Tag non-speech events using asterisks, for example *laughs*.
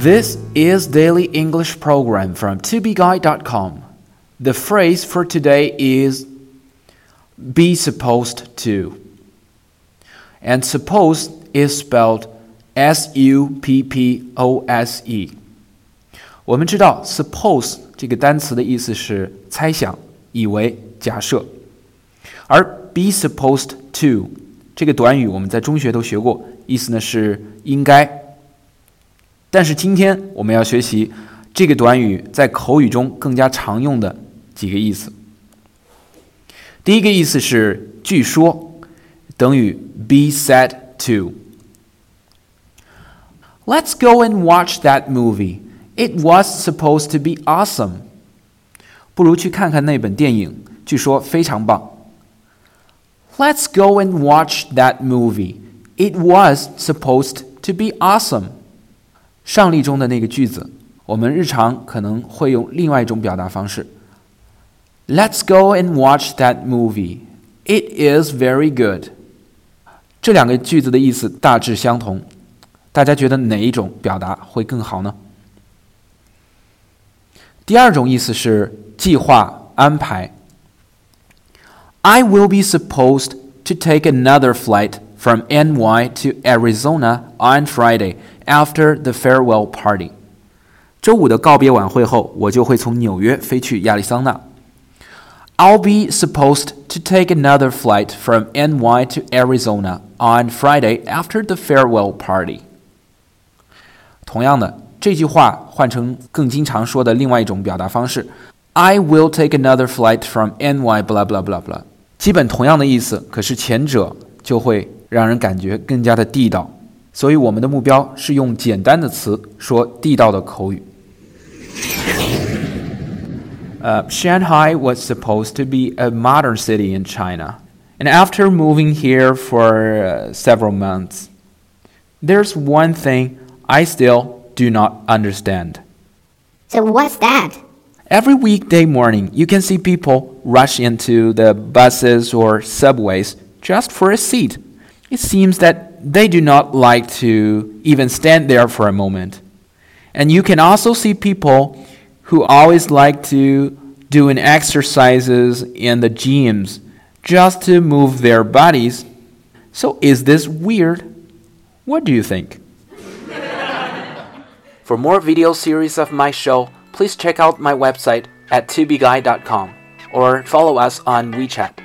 This is daily English program from tobeguide.com. The phrase for today is be supposed to. And suppose is spelled S U P P O S E。我们知道 suppose 这个单词的意思是猜想、以为、假设，而 be supposed to 这个短语我们在中学都学过，意思呢是应该。 但是今天我们要学习这个短语在口语中更加常用的几个意思。第一个意思是据说，等于 be said to。Let's go and watch that movie. It was supposed to be awesome. 不如去看看那本电影，据说非常棒。Let's go and watch that movie. It was supposed to be awesome. 上例中的那个句子，我们日常可能会用另外一种表达方式。Let's go and watch that movie. It is very good. 这两个句子的意思大致相同，大家觉得哪一种表达会更好呢？第二种意思是计划安排。I will be supposed to take another flight from NY to Arizona on Friday after the farewell party。周五的告别晚会后，我就会从纽约飞去亚利桑那。I'll be supposed to take another flight from NY to Arizona on Friday after the farewell party。同样的，这句话换成更经常说的另外一种表达方式，I will take another flight from NY blah blah blah blah，基本同样的意思，可是前者就会让人感觉更加的地道。 所以我们的目标是用简单的词说地道的口语。Uh, Shanghai was supposed to be a modern city in China. And after moving here for uh, several months, there's one thing I still do not understand. So, what's that? Every weekday morning, you can see people rush into the buses or subways just for a seat. It seems that they do not like to even stand there for a moment. And you can also see people who always like to doing exercises in the gyms just to move their bodies. So is this weird? What do you think? *laughs* For more video series of my show, please check out my website at tubeguy.com or follow us on WeChat.